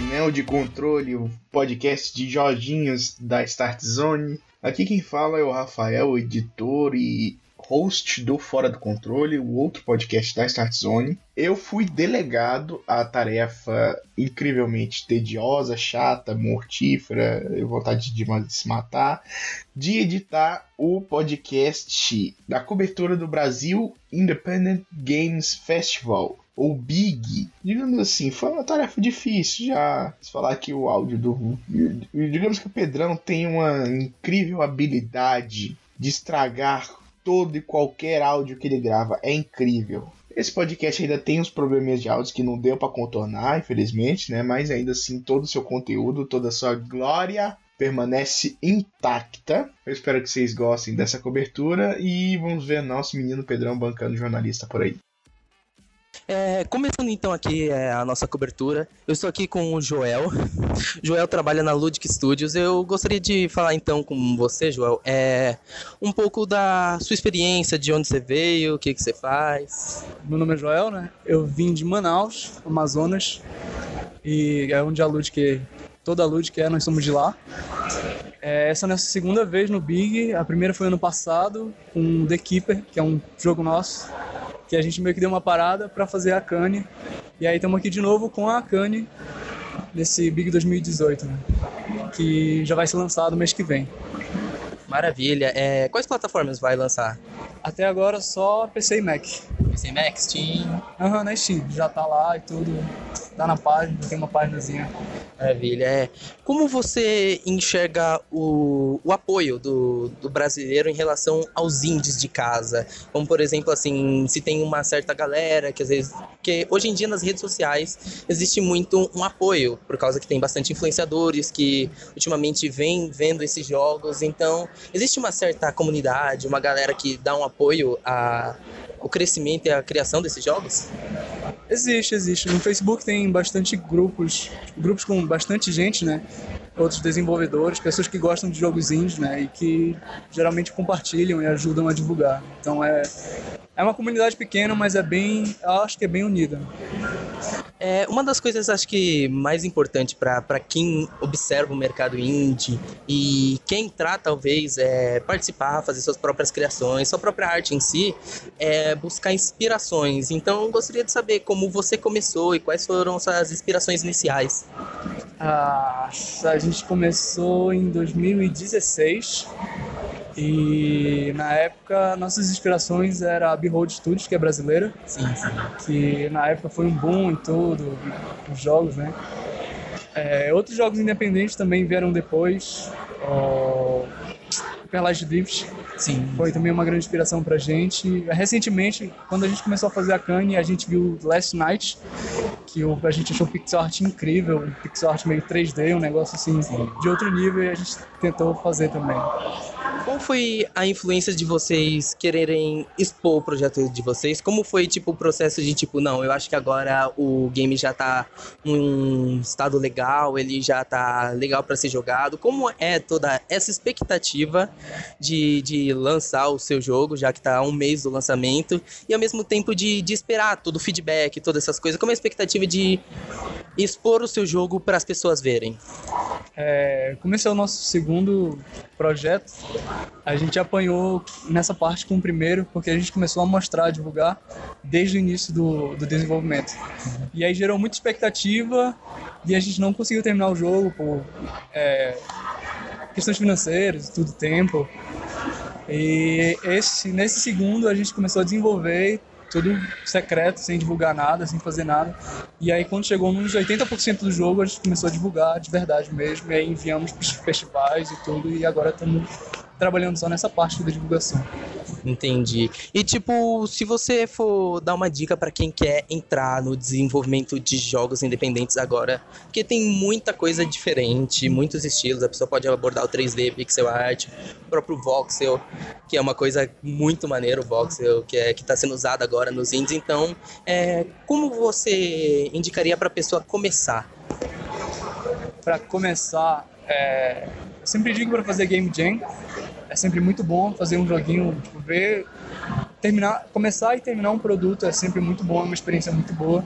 Painel de Controle, o podcast de Jorginhos da Start Zone. Aqui quem fala é o Rafael, editor e host do Fora do Controle, o outro podcast da Start Zone. Eu fui delegado à tarefa incrivelmente tediosa, chata, mortífera, vontade de se matar, de editar o podcast da cobertura do Brasil Independent Games Festival ou Big, digamos assim, foi uma tarefa difícil já. Se falar que o áudio do. Digamos que o Pedrão tem uma incrível habilidade de estragar todo e qualquer áudio que ele grava. É incrível. Esse podcast ainda tem uns probleminhas de áudio que não deu para contornar, infelizmente, né? Mas ainda assim, todo o seu conteúdo, toda a sua glória permanece intacta. Eu espero que vocês gostem dessa cobertura e vamos ver nosso menino Pedrão bancando jornalista por aí. É, começando então aqui é, a nossa cobertura, eu estou aqui com o Joel. Joel trabalha na Ludic Studios. Eu gostaria de falar então com você, Joel, é, um pouco da sua experiência, de onde você veio, o que, que você faz. Meu nome é Joel, né? Eu vim de Manaus, Amazonas, e é onde a Ludic, toda a Ludic é, nós somos de lá. É, essa é a nossa segunda vez no Big. A primeira foi ano passado com The Keeper, que é um jogo nosso que a gente meio que deu uma parada para fazer a Cane. E aí estamos aqui de novo com a Cane nesse Big 2018, né? que já vai ser lançado mês que vem. Maravilha. É, quais plataformas vai lançar? Até agora só PC e Mac. PC e Mac, Steam? Aham, uhum, na Steam. Já tá lá e tudo. Tá na página, tem uma páginazinha. Maravilha. É. Como você enxerga o, o apoio do, do brasileiro em relação aos indies de casa? Como, por exemplo, assim, se tem uma certa galera que às vezes. que hoje em dia nas redes sociais existe muito um apoio, por causa que tem bastante influenciadores que ultimamente vêm vendo esses jogos. Então, existe uma certa comunidade, uma galera que dá um apoio a o crescimento e a criação desses jogos? Existe, existe. No Facebook tem bastante grupos, grupos com bastante gente, né? Outros desenvolvedores, pessoas que gostam de jogos indies, né? E que geralmente compartilham e ajudam a divulgar. Então é, é uma comunidade pequena, mas é bem, acho que é bem unida. É, uma das coisas acho que mais importante para quem observa o mercado indie e quem entrar talvez é participar, fazer suas próprias criações, sua própria arte em si, é buscar inspirações. Então gostaria de saber como você começou e quais foram suas inspirações iniciais. Ah, a gente começou em 2016 e na época nossas inspirações era a Behold Studios, que é brasileira. Sim, sim. Que na época foi um boom em tudo, os jogos, né? É, outros jogos independentes também vieram depois. O Light Drift Sim. foi também uma grande inspiração pra gente. Recentemente, quando a gente começou a fazer a Kanye, a gente viu Last Night, que a gente achou pixel art incrível, um pixel art meio 3D, um negócio assim Sim. de outro nível, e a gente tentou fazer também. Qual foi a influência de vocês quererem expor o projeto de vocês? Como foi, tipo, o processo de, tipo, não, eu acho que agora o game já tá num estado legal, ele já tá legal para ser jogado. Como é toda essa expectativa de, de lançar o seu jogo, já que tá um mês do lançamento, e ao mesmo tempo de, de esperar todo o feedback, todas essas coisas? Como é a expectativa de expor o seu jogo para as pessoas verem? É, é o nosso segundo projeto, a gente apanhou nessa parte com o primeiro, porque a gente começou a mostrar, a divulgar desde o início do, do desenvolvimento. E aí gerou muita expectativa e a gente não conseguiu terminar o jogo por é, questões financeiras, tudo tempo. E esse, nesse segundo a gente começou a desenvolver tudo secreto, sem divulgar nada, sem fazer nada. E aí quando chegou nos 80% do jogo, a gente começou a divulgar de verdade mesmo, e aí enviamos para os festivais e tudo, e agora estamos trabalhando só nessa parte da divulgação. Entendi. E tipo, se você for dar uma dica para quem quer entrar no desenvolvimento de jogos independentes agora, porque tem muita coisa diferente, muitos estilos, a pessoa pode abordar o 3D, pixel art, o próprio voxel, que é uma coisa muito maneira o voxel, que é que tá sendo usado agora nos indies. Então, é, como você indicaria para a pessoa começar? Para começar, é, sempre digo para fazer game jam é sempre muito bom fazer um joguinho, tipo, ver, terminar, começar e terminar um produto é sempre muito bom, é uma experiência muito boa.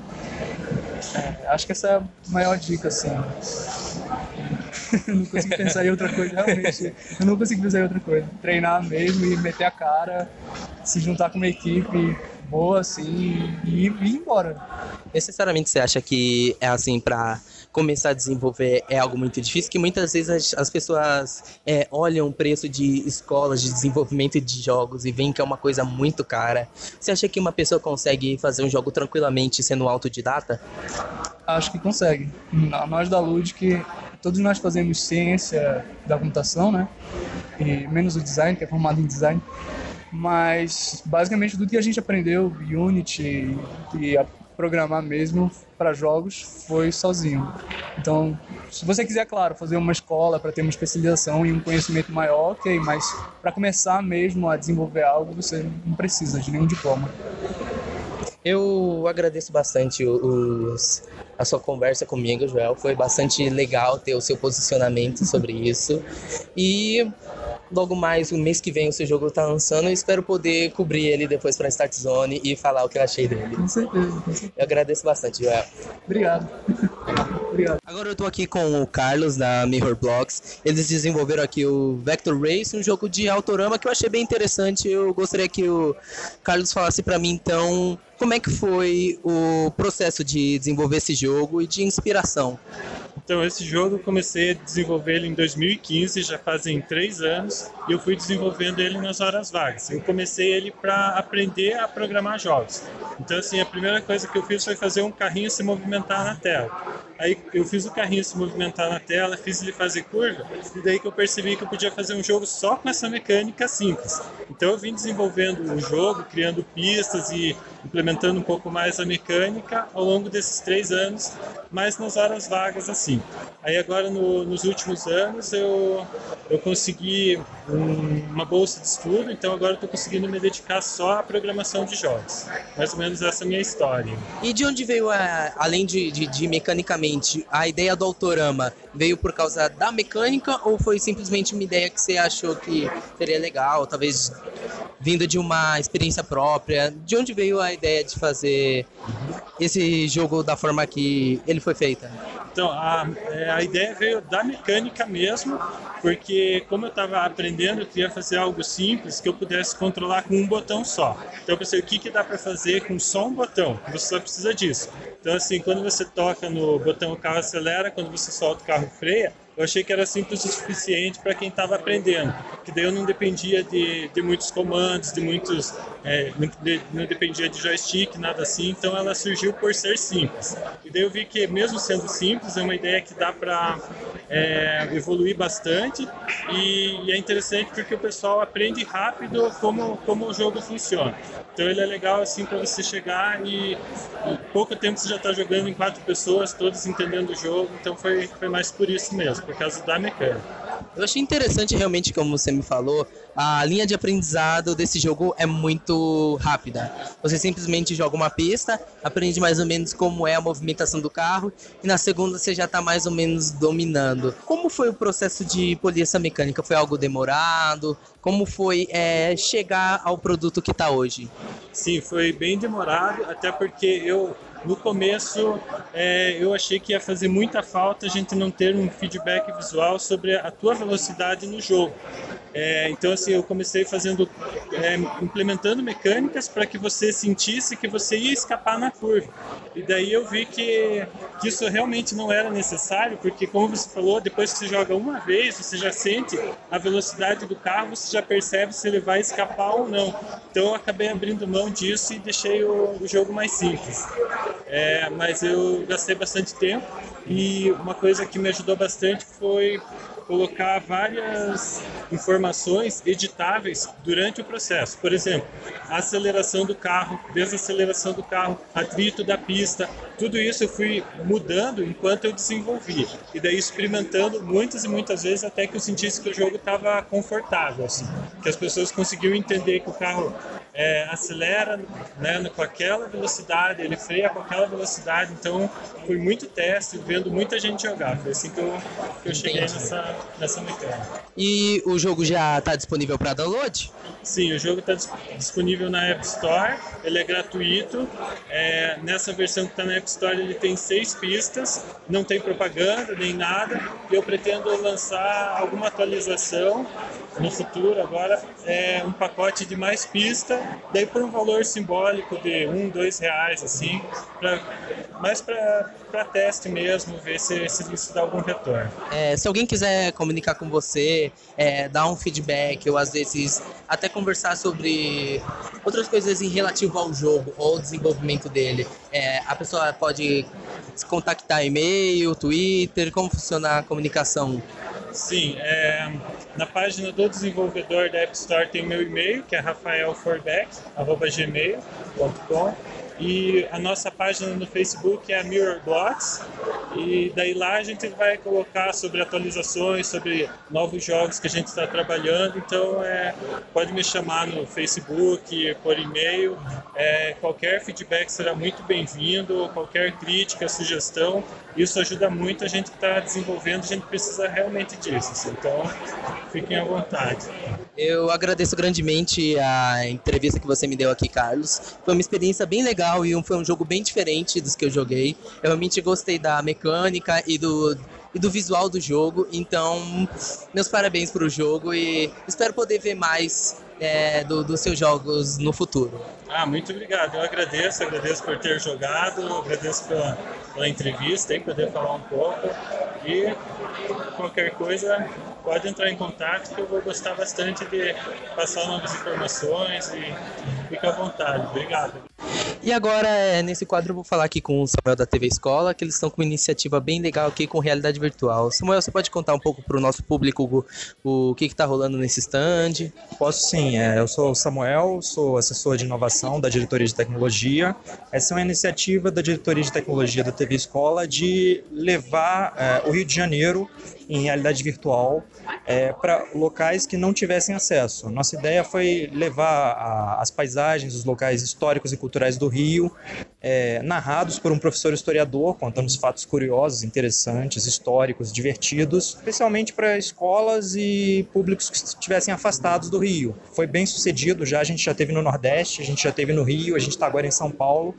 É, acho que essa é a maior dica, assim. não consigo pensar em outra coisa, realmente. Eu não consigo pensar em outra coisa. Treinar mesmo e meter a cara, se juntar com uma equipe boa, assim, e, e ir embora. Necessariamente você acha que é assim para começar a desenvolver é algo muito difícil, que muitas vezes as, as pessoas é, olham o preço de escolas de desenvolvimento de jogos e veem que é uma coisa muito cara. Você acha que uma pessoa consegue fazer um jogo tranquilamente sendo autodidata? Acho que consegue. Nós da Ludic, todos nós fazemos ciência da computação, né? E menos o design, que é formado em design. Mas basicamente tudo que a gente aprendeu, Unity e a programar mesmo para jogos foi sozinho. Então, se você quiser, claro, fazer uma escola para ter uma especialização e um conhecimento maior, ok, mas para começar mesmo a desenvolver algo, você não precisa de nenhum diploma. Eu agradeço bastante os, a sua conversa comigo, Joel. Foi bastante legal ter o seu posicionamento sobre isso. E logo mais, o mês que vem, o seu jogo está lançando. Eu espero poder cobrir ele depois para Start Zone e falar o que eu achei dele. Com certeza. Com certeza. Eu agradeço bastante, Joel. Obrigado. Obrigado. Agora eu estou aqui com o Carlos da Mirror Blocks. Eles desenvolveram aqui o Vector Race, um jogo de autorama que eu achei bem interessante. Eu gostaria que o Carlos falasse para mim então como é que foi o processo de desenvolver esse jogo e de inspiração? Então, esse jogo eu comecei a desenvolver ele em 2015, já fazem três anos, e eu fui desenvolvendo ele nas horas vagas. Eu comecei ele para aprender a programar jogos. Então, assim, a primeira coisa que eu fiz foi fazer um carrinho se movimentar na tela. Aí eu fiz o carrinho se movimentar na tela, fiz ele fazer curva, e daí que eu percebi que eu podia fazer um jogo só com essa mecânica simples. Então eu vim desenvolvendo o jogo, criando pistas e implementando um pouco mais a mecânica ao longo desses três anos, mas nas horas vagas assim. Aí agora no, nos últimos anos eu, eu consegui um, uma bolsa de estudo, então agora estou conseguindo me dedicar só à programação de jogos. Mais ou menos essa é a minha história. E de onde veio, a, além de, de, de mecanicamente, a ideia do autorama? Veio por causa da mecânica ou foi simplesmente uma ideia que você achou que seria legal, talvez vindo de uma experiência própria? De onde veio a ideia de fazer esse jogo da forma que ele foi feito? Então, a, é, a ideia veio da mecânica mesmo, porque como eu estava aprendendo, eu queria fazer algo simples que eu pudesse controlar com um botão só. Então eu pensei, o que, que dá para fazer com só um botão? Você só precisa disso. Então assim, quando você toca no botão o carro acelera, quando você solta o carro freia, eu achei que era simples o suficiente para quem estava aprendendo, que daí eu não dependia de, de muitos comandos, de muitos, é, de, não dependia de joystick, nada assim, então ela surgiu por ser simples. E daí eu vi que mesmo sendo simples, é uma ideia que dá para é, evoluir bastante e, e, é interessante porque o pessoal aprende rápido como, como o jogo funciona. Então ele é legal assim para você chegar e em pouco tempo você já está jogando em quatro pessoas, todos entendendo o jogo, então foi, foi mais por isso mesmo por causa da mecânica. Eu achei interessante realmente, como você me falou, a linha de aprendizado desse jogo é muito rápida. Você simplesmente joga uma pista, aprende mais ou menos como é a movimentação do carro, e na segunda você já está mais ou menos dominando. Como foi o processo de polir essa mecânica? Foi algo demorado? Como foi é, chegar ao produto que está hoje? Sim, foi bem demorado, até porque eu no começo é, eu achei que ia fazer muita falta a gente não ter um feedback visual sobre a tua velocidade no jogo. É, então assim eu comecei fazendo é, implementando mecânicas para que você sentisse que você ia escapar na curva. E daí eu vi que, que isso realmente não era necessário porque como você falou depois que você joga uma vez você já sente a velocidade do carro você já percebe se ele vai escapar ou não. Então eu acabei abrindo mão disso e deixei o, o jogo mais simples é, mas eu gastei bastante tempo e uma coisa que me ajudou bastante foi colocar várias informações editáveis durante o processo. Por exemplo, a aceleração do carro, desaceleração do carro, atrito da pista, tudo isso eu fui mudando enquanto eu desenvolvia. E daí experimentando muitas e muitas vezes até que eu sentisse que o jogo estava confortável, assim, que as pessoas conseguiam entender que o carro é, acelera né, com aquela velocidade, ele freia com aquela velocidade. Então, foi muito teste, vendo muita gente jogar. Foi assim que eu, que eu cheguei nessa, nessa mecânica. E o jogo já está disponível para download? Sim, o jogo está disponível na App Store, ele é gratuito. É, nessa versão que está na App Store, ele tem seis pistas, não tem propaganda nem nada. E eu pretendo lançar alguma atualização no futuro agora, é um pacote de mais pista, daí por um valor simbólico de um, dois reais, assim, pra, mais para teste mesmo, ver se, se isso dá algum retorno. É, se alguém quiser comunicar com você, é, dar um feedback ou às vezes até conversar sobre outras coisas em relativo ao jogo ou ao desenvolvimento dele, é, a pessoa pode se contactar e-mail, Twitter, como funciona a comunicação? Sim, é, na página do desenvolvedor da App Store tem meu e-mail, que é rafaelforbeck.gmail.com e a nossa página no Facebook é a Mirror Blocks. E daí lá a gente vai colocar sobre atualizações, sobre novos jogos que a gente está trabalhando. Então é, pode me chamar no Facebook, por e-mail. É, qualquer feedback será muito bem-vindo, qualquer crítica, sugestão. Isso ajuda muito a gente que está desenvolvendo, a gente precisa realmente disso. Assim. Então fiquem à vontade. Eu agradeço grandemente a entrevista que você me deu aqui, Carlos. Foi uma experiência bem legal legal e um, foi um jogo bem diferente dos que eu joguei. Eu realmente gostei da mecânica e do, e do visual do jogo. Então, meus parabéns para o jogo e espero poder ver mais é, do, dos seus jogos no futuro. Ah, muito obrigado. Eu agradeço, agradeço por ter jogado, agradeço pela, pela entrevista e poder falar um pouco. E qualquer coisa, pode entrar em contato que eu vou gostar bastante de passar novas informações e fica à vontade. Obrigado. E agora, é, nesse quadro, eu vou falar aqui com o Samuel da TV Escola, que eles estão com uma iniciativa bem legal aqui com realidade virtual. Samuel, você pode contar um pouco para o nosso público o, o que está rolando nesse stand? Posso sim. É, eu sou o Samuel, sou assessor de inovação da Diretoria de Tecnologia. Essa é uma iniciativa da Diretoria de Tecnologia da TV Escola de levar é, o Rio de Janeiro em realidade virtual é, para locais que não tivessem acesso. Nossa ideia foi levar a, as paisagens, os locais históricos e culturais do Rio, é, narrados por um professor historiador, contando os fatos curiosos, interessantes, históricos, divertidos, especialmente para escolas e públicos que estivessem afastados do Rio. Foi bem sucedido já, a gente já teve no Nordeste, a gente já teve no Rio, a gente está agora em São Paulo,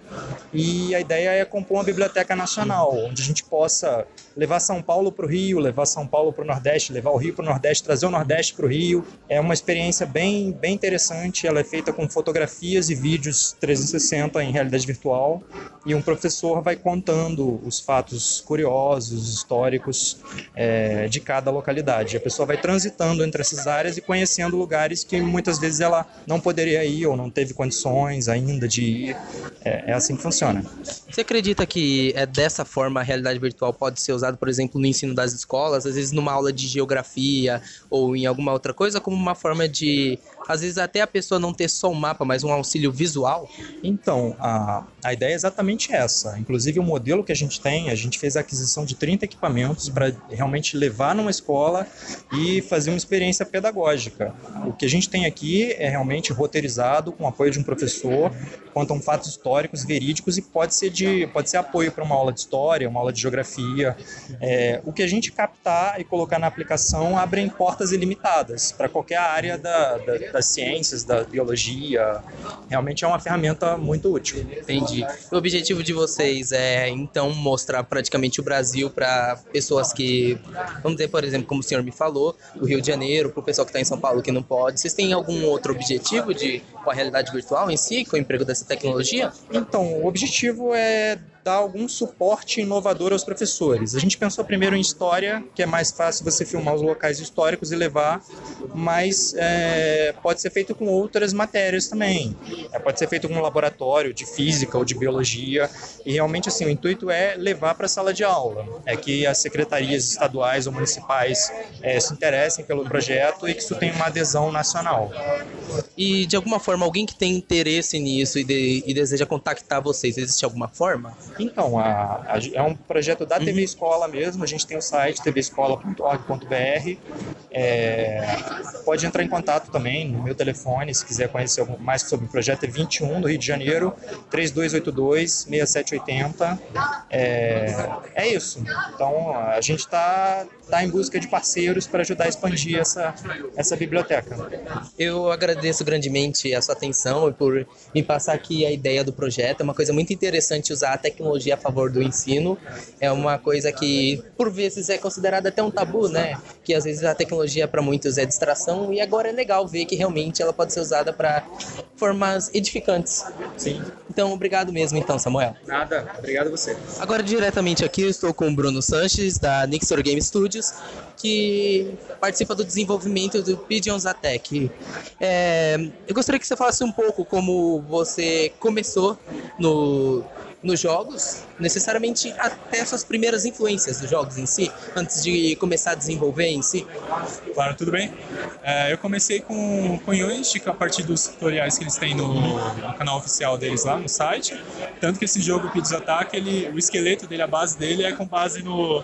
e a ideia é compor uma biblioteca nacional, onde a gente possa levar São Paulo para o Rio, levar São Paulo para o Nordeste, levar o Rio para o Nordeste, trazer o Nordeste para o Rio. É uma experiência bem, bem interessante. Ela é feita com fotografias e vídeos 360 em realidade virtual. E um professor vai contando os fatos curiosos, históricos é, de cada localidade. A pessoa vai transitando entre essas áreas e conhecendo lugares que muitas vezes ela não poderia ir ou não teve condições ainda de ir. É, é assim que funciona. Você acredita que é dessa forma a realidade virtual pode ser usada, por exemplo, no ensino das escolas? Às vezes numa aula de geografia ou em alguma outra coisa, como uma forma de às vezes até a pessoa não ter só um mapa, mas um auxílio visual? Então, a, a ideia é exatamente essa. Inclusive, o modelo que a gente tem, a gente fez a aquisição de 30 equipamentos para realmente levar numa escola e fazer uma experiência pedagógica. O que a gente tem aqui é realmente roteirizado com apoio de um professor, contam fatos históricos, verídicos e pode ser, de, pode ser apoio para uma aula de história, uma aula de geografia. É, o que a gente captar e colocar na aplicação abrem portas ilimitadas para qualquer área da, da das ciências, da biologia. Realmente é uma ferramenta muito útil. Entendi. O objetivo de vocês é, então, mostrar praticamente o Brasil para pessoas que, vamos dizer, por exemplo, como o senhor me falou, do Rio de Janeiro, para o pessoal que está em São Paulo que não pode. Vocês têm algum outro objetivo de, com a realidade virtual em si, com o emprego dessa tecnologia? Então, o objetivo é dar algum suporte inovador aos professores. A gente pensou primeiro em história, que é mais fácil você filmar os locais históricos e levar, mas é, pode ser feito com outras matérias também. É, pode ser feito com um laboratório de física ou de biologia. E realmente assim, o intuito é levar para a sala de aula. É que as secretarias estaduais ou municipais é, se interessem pelo projeto e que isso tenha uma adesão nacional. E de alguma forma, alguém que tem interesse nisso e, de, e deseja contactar vocês, existe alguma forma? Então, a, a, é um projeto da TV Escola mesmo, a gente tem o site tvescola.org.br. É, pode entrar em contato também no meu telefone, se quiser conhecer mais sobre o projeto, é 21 no Rio de Janeiro, 3282-6780. É, é isso. Então, a gente está tá em busca de parceiros para ajudar a expandir essa, essa biblioteca. Eu agradeço grandemente a sua atenção e por me passar aqui a ideia do projeto. É uma coisa muito interessante usar a tecnologia a favor do ensino. É uma coisa que, por vezes, é considerada até um tabu, né? Que às vezes a tecnologia para muitos é distração e agora é legal ver que realmente ela pode ser usada para formas edificantes. Sim. Então, obrigado mesmo, então, Samuel. Nada, obrigado a você. Agora, diretamente aqui, eu estou com o Bruno Sanches, da Nixor Game Studios, que participa do desenvolvimento do Pigeons Attack. É, eu gostaria que você falasse um pouco como você começou no, nos jogos, necessariamente até suas primeiras influências dos jogos em si, antes de começar a desenvolver em si? Claro, tudo bem. É, eu comecei com, com Joystick a partir dos tutoriais que eles têm no, no, canal oficial deles lá no site. Tanto que esse jogo, Pizza Attack, ele, o esqueleto dele, a base dele é com base no,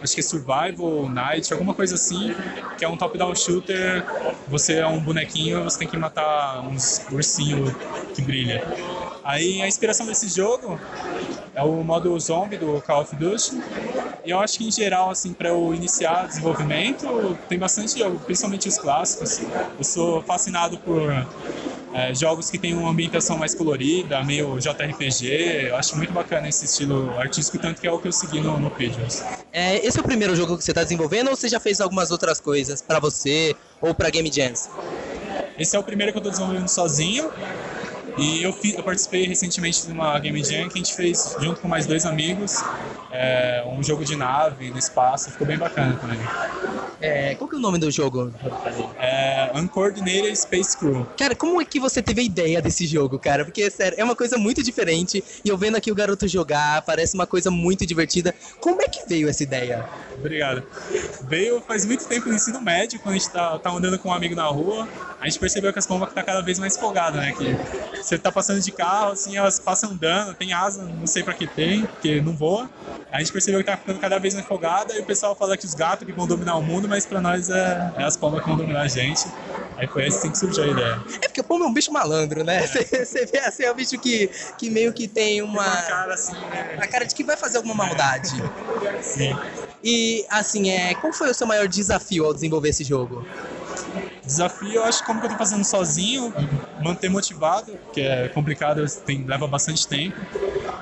acho que é Survival, Night, alguma coisa assim, que é um top-down shooter. Você é um bonequinho, você tem que matar uns ursinhos que brilha. Aí a inspiração desse jogo é o modo zombie do Call of Duty. E eu acho que em geral, assim, para eu iniciar desenvolvimento, tem bastante jogo, principalmente os clássicos. Eu sou fascinado por é, jogos que têm uma ambientação mais colorida, meio JRPG. Eu acho muito bacana esse estilo artístico, tanto que é o que eu segui no, no Pigeons. É, esse é o primeiro jogo que você está desenvolvendo ou você já fez algumas outras coisas para você ou para Game Jams? Esse é o primeiro que eu estou desenvolvendo sozinho. E eu, eu, participei recentemente de uma Game Jam que a gente fez junto com mais dois amigos, é, um jogo de nave no espaço, ficou bem bacana também. É, qual que é o nome do jogo? É Uncoordinated Space Crew. Cara, como é que você teve a ideia desse jogo, cara? Porque, sério, é uma coisa muito diferente e eu vendo aqui o garoto jogar, parece uma coisa muito divertida. Como é que veio essa ideia? Obrigado. Veio faz muito tempo no ensino médio, quando a gente tá, tá andando com um amigo na rua, a gente percebeu que as pombas tá cada vez mais folgadas, né? Que você tá passando de carro, assim, elas passam andando, tem asa, não sei pra que tem, porque não voa. A gente percebeu que tá ficando cada vez mais folgada e o pessoal fala que os gatos que vão dominar o mundo, mas pra nós é, é as pombas que vão dominar a gente. Aí foi assim que surgiu a ideia. É porque o pombo é um bicho malandro, né? Você vê assim, é um bicho que, que meio que tem uma. Tem uma cara assim, né? A cara de que vai fazer alguma maldade. Sim. E assim, é, qual foi o seu maior desafio ao desenvolver esse jogo? Desafio, eu acho que como que eu tô fazendo sozinho, manter motivado, que é complicado, tem, leva bastante tempo.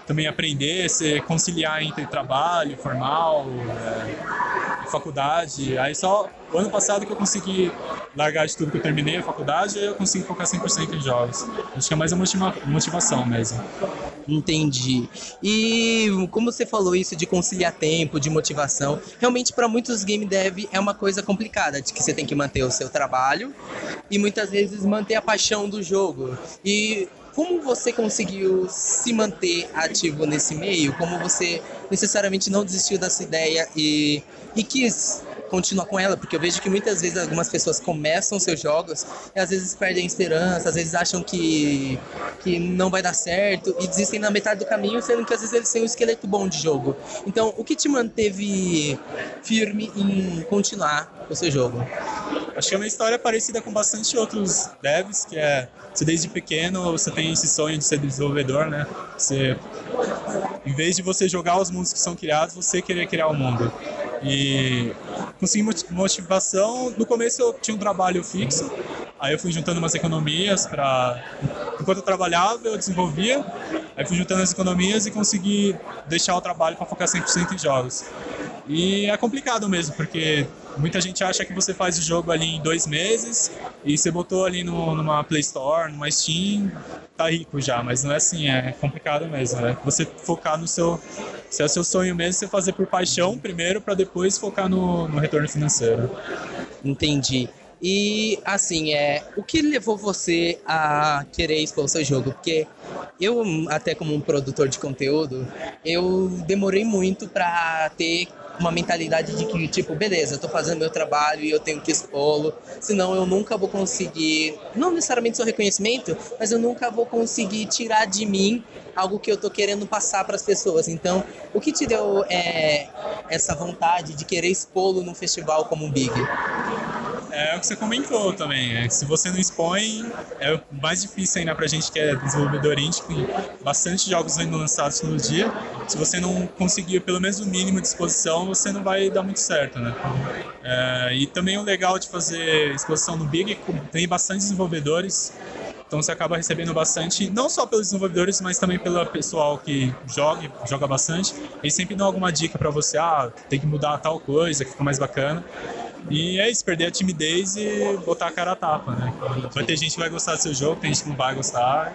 Também aprender, se conciliar entre trabalho formal, é, faculdade. Aí só o ano passado que eu consegui largar de tudo que eu terminei a faculdade, eu consigo focar 100% em jogos. Acho que é mais a motiva motivação mesmo. Entendi. E como você falou isso de conciliar tempo, de motivação, realmente para muitos game dev é uma coisa complicada, de que você tem que manter o seu trabalho e muitas vezes manter a paixão do jogo. E como você conseguiu se manter ativo nesse meio? Como você necessariamente não desistiu dessa ideia e, e quis continuar com ela, porque eu vejo que muitas vezes algumas pessoas começam seus jogos e às vezes perdem esperança, às vezes acham que, que não vai dar certo e desistem na metade do caminho, sendo que às vezes eles têm um esqueleto bom de jogo. Então, o que te manteve firme em continuar o seu jogo? Acho que é uma história parecida com bastante outros devs, que é você desde pequeno você tem esse sonho de ser desenvolvedor, né? Você, em vez de você jogar os mundos que são criados, você querer criar o mundo. E consegui motivação. No começo eu tinha um trabalho fixo, aí eu fui juntando umas economias para. Enquanto eu trabalhava, eu desenvolvia, aí fui juntando as economias e consegui deixar o trabalho para focar 100% em jogos. E é complicado mesmo, porque muita gente acha que você faz o jogo ali em dois meses e você botou ali no, numa Play Store, numa Steam, tá rico já, mas não é assim, é complicado mesmo, né? Você focar no seu. Se é seu sonho mesmo, você fazer por paixão primeiro, para depois focar no, no retorno financeiro. Entendi. E assim, é, o que levou você a querer expor o seu jogo? Porque eu, até como um produtor de conteúdo, eu demorei muito para ter uma mentalidade de que, tipo, beleza, eu tô fazendo meu trabalho e eu tenho que expô-lo, senão eu nunca vou conseguir, não necessariamente seu reconhecimento, mas eu nunca vou conseguir tirar de mim algo que eu tô querendo passar para as pessoas. Então, o que te deu é, essa vontade de querer expô-lo num festival como o Big? É o que você comentou também. É, se você não expõe, é mais difícil ainda pra gente que é desenvolvedor indie, com bastante jogos sendo lançados no dia. Se você não conseguir pelo menos o mínimo de exposição, você não vai dar muito certo, né? É, e também o legal de fazer exposição no Big, tem bastante desenvolvedores então você acaba recebendo bastante, não só pelos desenvolvedores, mas também pelo pessoal que joga, joga bastante. Eles sempre dão alguma dica para você, ah, tem que mudar tal coisa, que fica mais bacana. E é isso, perder a timidez e botar a cara a tapa, né? Vai ter gente que vai gostar do seu jogo, tem gente que não vai gostar.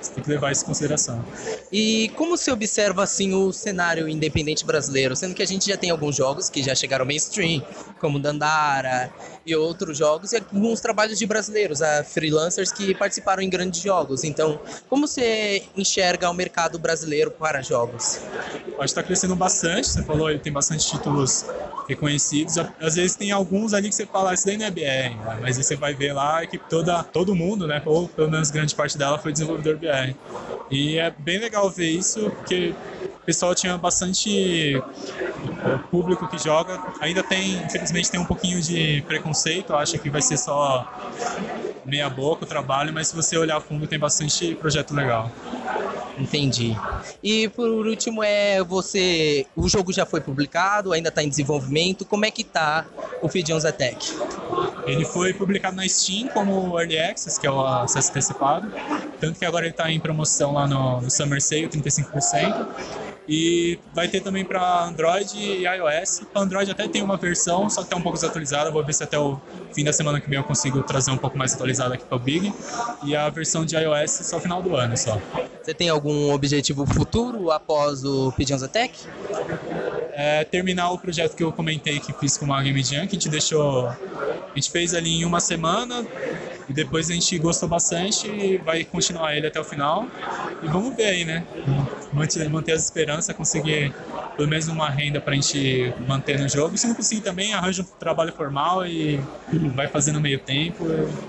Você tem que levar isso em consideração. E como se observa, assim, o cenário independente brasileiro? Sendo que a gente já tem alguns jogos que já chegaram mainstream, como Dandara e outros jogos, e alguns trabalhos de brasileiros, a freelancers que participaram em grandes jogos. Então, como você enxerga o mercado brasileiro para jogos? Acho que está crescendo bastante, você falou, ele tem bastante títulos reconhecidos. Às vezes tem alguns ali que você fala, isso daí não é BR, né? mas aí você vai ver lá que toda, todo mundo, né, ou pelo menos grande parte dela foi desenvolvedor BR. E é bem legal ver isso, porque pessoal tinha bastante eh, público que joga. Ainda tem, infelizmente, tem um pouquinho de preconceito, acha que vai ser só meia boca o trabalho, mas se você olhar a fundo tem bastante projeto legal. Entendi. E por último é você, o jogo já foi publicado, ainda está em desenvolvimento. Como é que tá o Fidions Attack? Ele foi publicado na Steam como Early Access, que é o acesso antecipado. Tanto que agora ele está em promoção lá no, no Summer Sale, 35%. E vai ter também para Android e iOS. Para Android até tem uma versão, só que está um pouco desatualizada. Vou ver se até o fim da semana que vem eu consigo trazer um pouco mais atualizada aqui para o Big. E a versão de iOS só final do ano só. Você tem algum objetivo futuro após o Pigeons Attack? É, terminar o projeto que eu comentei que fiz com a Game Jam, que a gente deixou. A gente fez ali em uma semana, e depois a gente gostou bastante e vai continuar ele até o final. E vamos ver aí, né? Manter, manter as esperanças, conseguir pelo menos uma renda para a gente manter no jogo. Se não conseguir também, arranja um trabalho formal e vai fazendo meio tempo.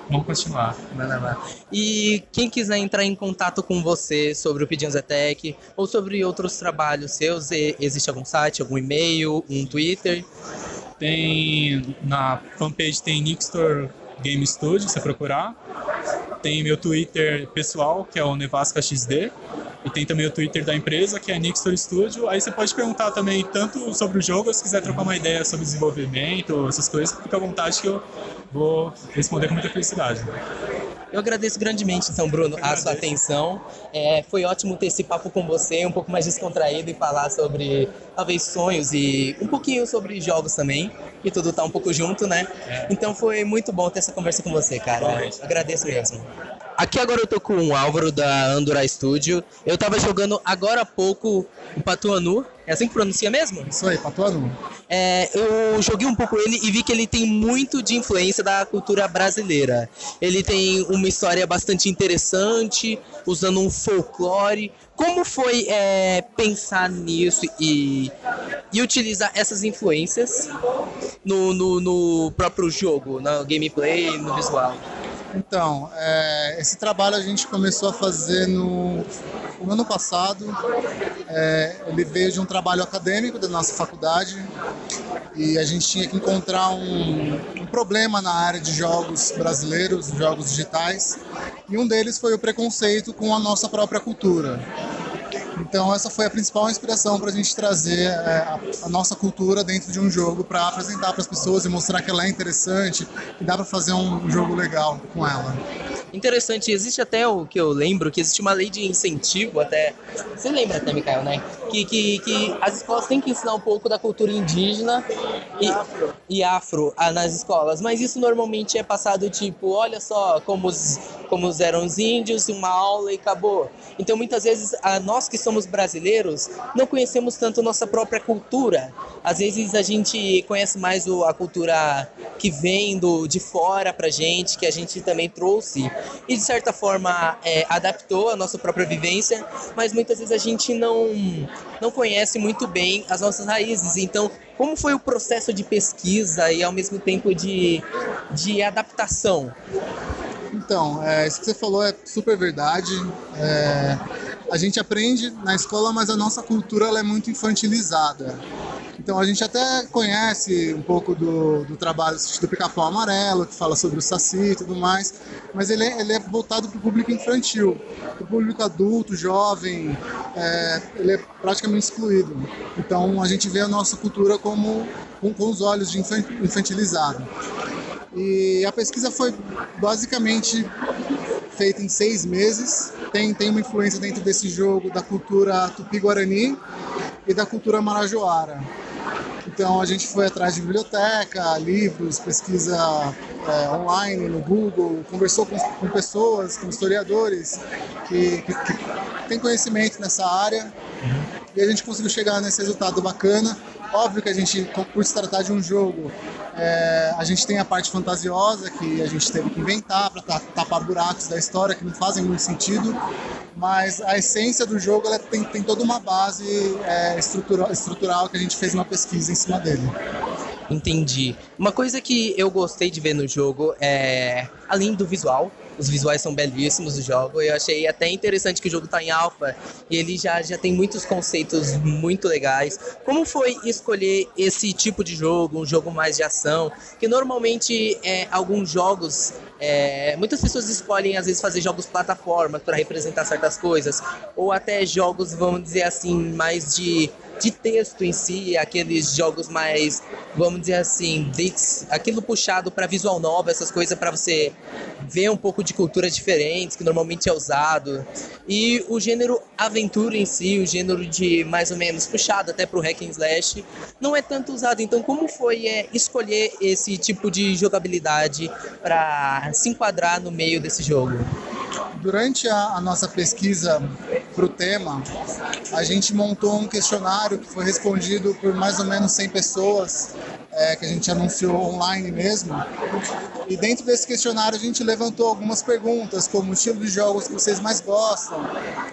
vamos continuar. E quem quiser entrar em contato com você sobre o Pedidos Attack ou sobre outros trabalhos seus, existe algum site, algum e-mail, um Twitter? Tem na fanpage tem Nixtor Game Studio, você procurar. Tem meu Twitter pessoal, que é o Nevasca XD. E tem também o Twitter da empresa, que é Nixtor Studio. Aí você pode perguntar também tanto sobre o jogo, se quiser trocar uma ideia sobre desenvolvimento, essas coisas, fica à vontade que eu vou responder com muita felicidade. Eu agradeço grandemente, então, Bruno, a sua atenção. É, foi ótimo ter esse papo com você, um pouco mais descontraído e falar sobre, talvez, sonhos e um pouquinho sobre jogos também, que tudo tá um pouco junto, né? É. Então foi muito bom ter essa conversa com você, cara. Agradeço mesmo. Aqui agora eu tô com o Álvaro da Andorra Studio. Eu tava jogando agora há pouco o Patuanu. É assim que pronuncia mesmo? Isso aí, Patuanu. É, eu joguei um pouco ele e vi que ele tem muito de influência da cultura brasileira. Ele tem uma história bastante interessante, usando um folclore. Como foi é, pensar nisso e, e utilizar essas influências no, no, no próprio jogo, no gameplay, no visual? Então, é, esse trabalho a gente começou a fazer no, no ano passado. É, ele veio de um trabalho acadêmico da nossa faculdade e a gente tinha que encontrar um, um problema na área de jogos brasileiros, jogos digitais, e um deles foi o preconceito com a nossa própria cultura. Então essa foi a principal inspiração para a gente trazer é, a, a, nossa cultura dentro de um jogo para apresentar para as pessoas e mostrar que ela é interessante e dá para fazer um jogo legal com ela. Interessante, existe até o que eu lembro, que existe uma lei de incentivo até. Você lembra até, Mikael, né? Que, que, que as escolas têm que ensinar um pouco da cultura indígena e, e afro nas escolas. Mas isso normalmente é passado tipo, olha só como, os, como eram os índios, uma aula e acabou. Então muitas vezes a, nós que somos brasileiros não conhecemos tanto nossa própria cultura. Às vezes a gente conhece mais o, a cultura que vem do, de fora pra gente, que a gente também trouxe e de certa forma é, adaptou a nossa própria vivência, mas muitas vezes a gente não não conhece muito bem as nossas raízes. Então, como foi o processo de pesquisa e ao mesmo tempo de, de adaptação? Então, é, isso que você falou é super verdade. É, a gente aprende na escola, mas a nossa cultura ela é muito infantilizada. Então a gente até conhece um pouco do, do trabalho do Pica-Pau Amarelo, que fala sobre o Saci e tudo mais, mas ele é, ele é voltado para o público infantil. Para o público adulto, jovem, é, ele é praticamente excluído. Então a gente vê a nossa cultura como com, com os olhos de infantilizado. E a pesquisa foi basicamente feita em seis meses. Tem, tem uma influência dentro desse jogo da cultura tupi-guarani e da cultura marajoara. Então a gente foi atrás de biblioteca, livros, pesquisa é, online no Google, conversou com, com pessoas, com historiadores que, que, que têm conhecimento nessa área e a gente conseguiu chegar nesse resultado bacana. Óbvio que a gente, por se tratar de um jogo, é, a gente tem a parte fantasiosa que a gente teve que inventar para tapar buracos da história que não fazem muito sentido, mas a essência do jogo ela tem, tem toda uma base é, estrutural, estrutural que a gente fez uma pesquisa em cima dele. Entendi. Uma coisa que eu gostei de ver no jogo é, além do visual, os visuais são belíssimos do jogo. Eu achei até interessante que o jogo está em alfa e ele já, já tem muitos conceitos muito legais. Como foi escolher esse tipo de jogo, um jogo mais de ação? Que normalmente é, alguns jogos é, muitas pessoas escolhem, às vezes, fazer jogos plataforma para representar certas coisas, ou até jogos, vamos dizer assim, mais de, de texto em si, aqueles jogos mais, vamos dizer assim, aquilo puxado para visual novel, essas coisas para você ver um pouco de culturas diferentes, que normalmente é usado. E o gênero aventura em si, o gênero de mais ou menos puxado até para o hack and slash, não é tanto usado. Então, como foi é, escolher esse tipo de jogabilidade para se enquadrar no meio desse jogo? Durante a, a nossa pesquisa para o tema, a gente montou um questionário que foi respondido por mais ou menos 100 pessoas, é, que a gente anunciou online mesmo. E dentro desse questionário a gente levantou algumas perguntas, como o estilo de jogos que vocês mais gostam,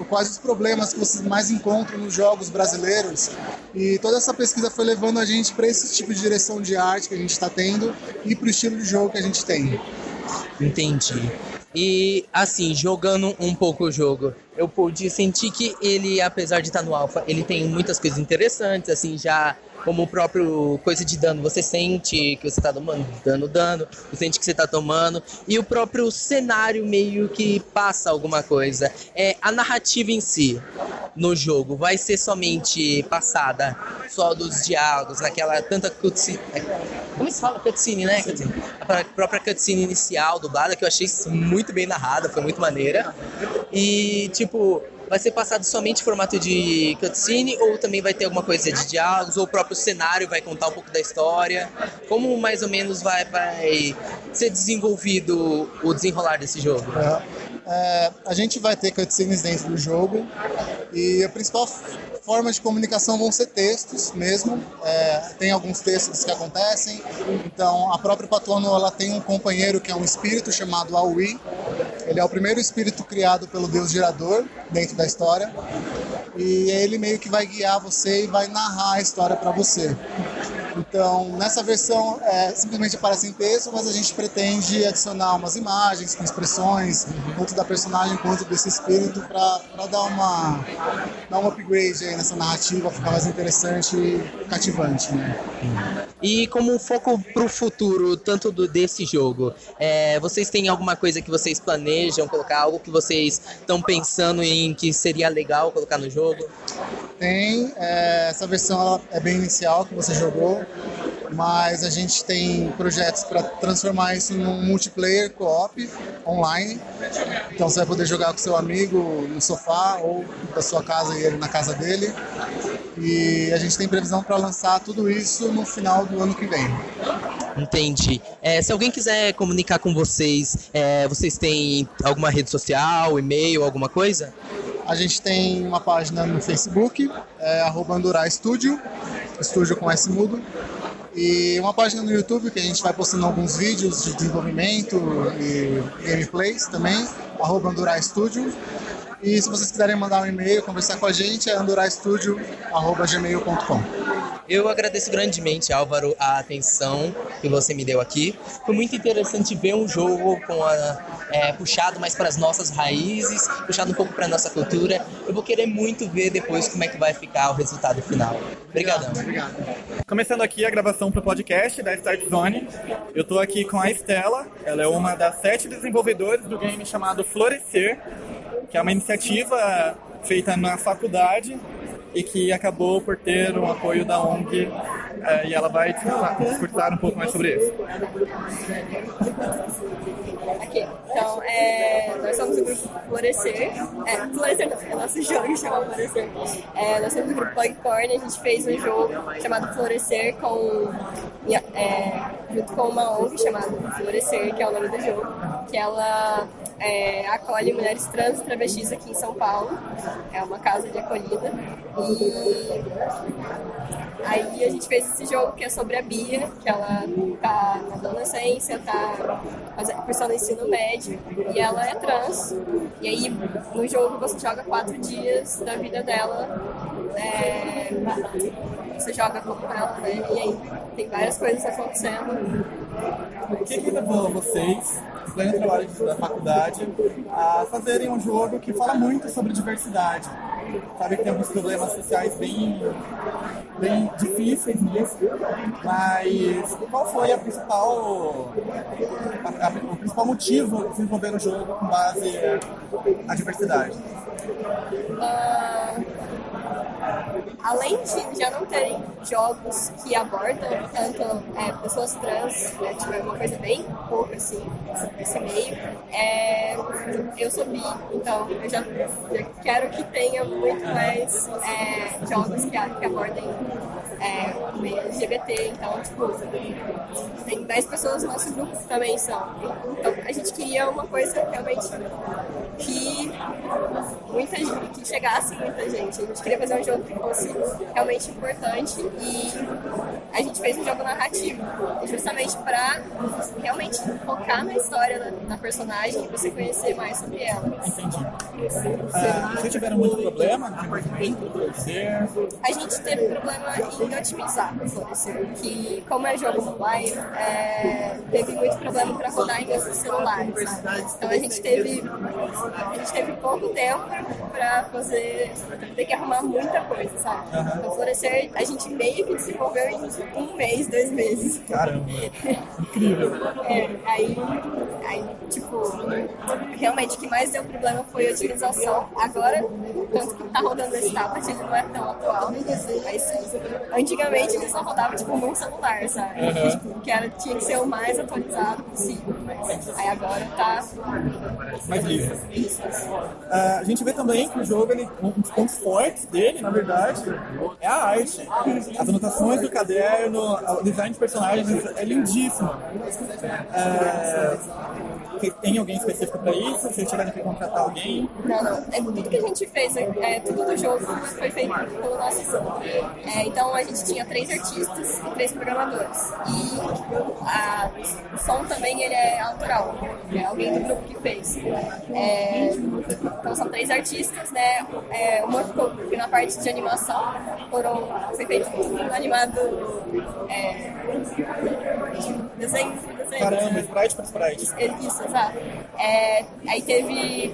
quais os problemas que vocês mais encontram nos jogos brasileiros. E toda essa pesquisa foi levando a gente para esse tipo de direção de arte que a gente está tendo e para o estilo de jogo que a gente tem. Entendi. E assim, jogando um pouco o jogo, eu pude sentir que ele, apesar de estar no alfa, ele tem muitas coisas interessantes, assim, já como o próprio coisa de dano, você sente que você está tomando dano, dano, você sente que você está tomando, e o próprio cenário meio que passa alguma coisa. É a narrativa em si no jogo vai ser somente passada só dos diálogos, naquela tanta cutscene. É, como se fala? Cutscene, né? Cutscene. A própria cutscene inicial dublada, que eu achei muito bem narrada, foi muito maneira. E, tipo, vai ser passado somente em formato de cutscene ou também vai ter alguma coisa de diálogos ou o próprio cenário vai contar um pouco da história? Como mais ou menos vai, vai ser desenvolvido o desenrolar desse jogo? É, é, a gente vai ter cutscenes dentro do jogo e a principal forma de comunicação vão ser textos mesmo. É, tem alguns textos que acontecem. Então, a própria Patuano ela tem um companheiro que é um espírito chamado Aui. Ele é o primeiro espírito criado pelo Deus Gerador dentro da história. E ele meio que vai guiar você e vai narrar a história para você. Então, nessa versão, é, simplesmente aparece em texto, mas a gente pretende adicionar umas imagens com expressões, tanto da personagem quanto desse espírito, para dar uma dar um upgrade aí nessa narrativa, ficar mais interessante e cativante. Né? E como foco para o futuro, tanto do, desse jogo, é, vocês têm alguma coisa que vocês planejam colocar, algo que vocês estão pensando em que seria legal colocar no jogo? Tem, é, essa versão é bem inicial que você jogou mas a gente tem projetos para transformar isso num multiplayer co-op online. Então você vai poder jogar com seu amigo no sofá ou da sua casa e ele na casa dele. E a gente tem previsão para lançar tudo isso no final do ano que vem. Entendi. É, se alguém quiser comunicar com vocês, é, vocês têm alguma rede social, e-mail, alguma coisa? A gente tem uma página no Facebook, é, arroba Andurá Studio, estúdio com S mudo. E uma página no YouTube que a gente vai postando alguns vídeos de desenvolvimento e gameplays também, arroba Andurá Studio. E se vocês quiserem mandar um e-mail, conversar com a gente, é andoraistudio.gmail.com. Eu agradeço grandemente, Álvaro, a atenção que você me deu aqui. Foi muito interessante ver um jogo com a, é, puxado mais para as nossas raízes, puxado um pouco para a nossa cultura. Eu vou querer muito ver depois como é que vai ficar o resultado final. Obrigadão. Obrigado. Começando aqui a gravação para o podcast da Start Zone. Eu estou aqui com a Estela. Ela é uma das sete desenvolvedores do game chamado Florescer, que é uma iniciativa feita na faculdade e que acabou por ter um apoio da ONG eh, e ela vai discursar um pouco mais sobre isso. Aqui. Então, é, nós somos o grupo Florescer. É, Florescer não, é nosso jogo chama Florescer. É, nós somos o grupo Bugporn, a gente fez um jogo chamado Florescer com, é, junto com uma ONG chamada Florescer, que é o nome do jogo, que ela acolhe mulheres trans e travestis aqui em São Paulo. É uma casa de acolhida. E aí a gente fez esse jogo que é sobre a Bia, que ela tá na adolescência, tá cursando ensino médio, e ela é trans. E aí no jogo você joga quatro dias da vida dela. É, você joga com ela, né? E aí tem várias coisas acontecendo. O que, que levou vocês, trabalho da faculdade, a fazerem um jogo que fala muito sobre diversidade? Sabe que tem alguns problemas sociais bem, bem difíceis nisso, mas qual foi a principal, a, a, o principal motivo de desenvolver o jogo com base na diversidade? Uh, além de já não terem jogos que abordam tanto é, pessoas trans, né, tipo, é uma coisa bem pouca assim, esse meio, é, eu sou bi, então eu já, já quero que tenha muito mais é, jogos que, que abordem é, meio LGBT, então, tipo, tem 10 pessoas no nosso grupo que também são. Então, a gente queria uma coisa realmente que muita gente, que chegasse muita gente. A gente queria fazer um jogo que fosse realmente importante e a gente fez um jogo narrativo, justamente para realmente focar na história da, da, personagem e você conhecer mais sobre ela. Entendi. Uh, vocês tiveram muito problema do Florescer? A gente teve problema em otimizar o Florescer, que como é jogo mobile, é, teve muito problema para rodar em outros celulares. Então a gente teve a gente teve pouco tempo para fazer, ter que arrumar muita coisa, sabe? Então, Florescer, a gente meio que desenvolveu em um mês, dois meses. Caramba, incrível. É, aí, aí, tipo, realmente o que mais deu problema foi a utilização. Agora, tanto que tá rodando esse tablet, ele não é tão atual, mas antigamente ele só rodava, tipo, num celular, sabe? Uhum. Tipo, que era, tinha que ser o mais atualizado possível, mas aí agora tá... Mais livre. Uh, a gente vê também que o jogo, ele, um dos pontos fortes dele, na verdade, é a arte. As anotações do caderno, o design de personagens é lindíssimo. Tem alguém específico para isso? Vocês tiveram que contratar alguém? Não, não. É, tudo que a gente fez, é, tudo do jogo foi feito pelo nosso time. É, então a gente tinha três artistas e três programadores. E a, o som também ele é autoral. É alguém do grupo que fez. É, então são três artistas, né? É, uma ficou na parte de animação. Foram, foi feito tudo animado. É, desenho, Caramba, sprite para sprite. Isso, exato. É, aí teve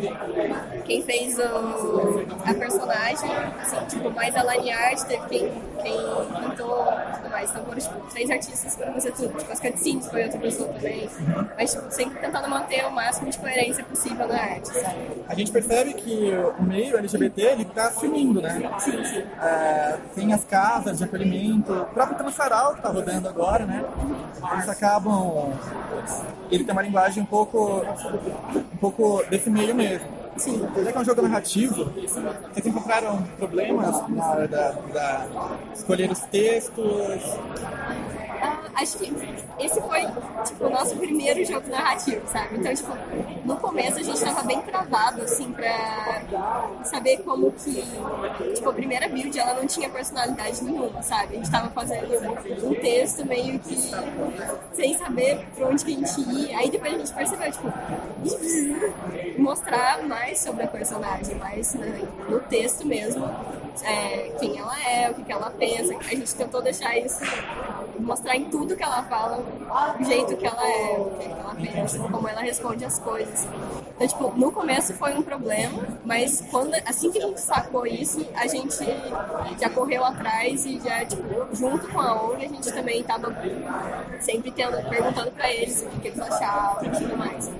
quem fez o, a personagem, assim, tipo, mais a line art, teve quem, quem pintou tudo mais. Então foram tipo, três artistas para fazer tudo. Tipo, as cutscenes foi outra pessoa também. Mas tipo, sempre tentando manter o máximo de coerência possível na arte, sabe? A gente percebe que o meio LGBT ele tá sumindo, né? Sim, sim. É, tem as casas de acolhimento, o próprio Transfaral que tá rodando agora, né? Eles acabam. Ele tem uma linguagem um pouco, um pouco desse meio mesmo. Sim. Já que é um jogo narrativo, vocês encontraram problemas na hora da, da escolher os textos? Acho que esse foi, tipo, o nosso primeiro jogo narrativo, sabe? Então, tipo, no começo a gente tava bem travado, assim, pra saber como que. Tipo, a primeira build ela não tinha personalidade nenhuma, sabe? A gente tava fazendo um texto meio que sem saber pra onde que a gente ia. Aí depois a gente percebeu, tipo, mostrar mais sobre a personagem, mais né, no texto mesmo, é, quem ela é, o que, que ela pensa. A gente tentou deixar isso, mostrar em tudo que ela fala, o jeito que ela é, o que, que ela pensa, como ela responde as coisas. Então, tipo, no começo foi um problema, mas quando, assim que a gente sacou isso, a gente já correu atrás e já, tipo, junto com a ONG, a gente também tava sempre tendo, perguntando pra eles o que, que eles achavam e tudo mais.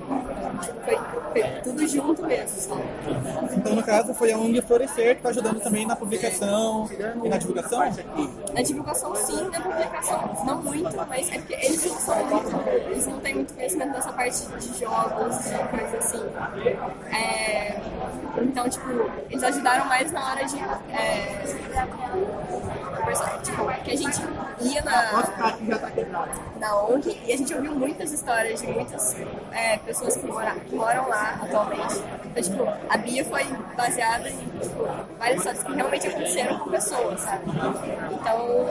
Foi, foi tudo junto mesmo? Então, no caso, foi a ONG Florescer que está ajudando também na publicação e na divulgação? Na divulgação sim, na publicação não muito, mas é porque eles não são muito, eles não têm muito conhecimento dessa parte de jogos, de coisa assim. É, então, tipo, eles ajudaram mais na hora de. É, tipo, que a gente ia na, na ONG e a gente ouviu muitas histórias de muitas é, pessoas que, mora, que moram lá atualmente. Então, tipo, a Bia foi baseada em tipo, várias histórias que realmente aconteceram com pessoas, sabe? Então,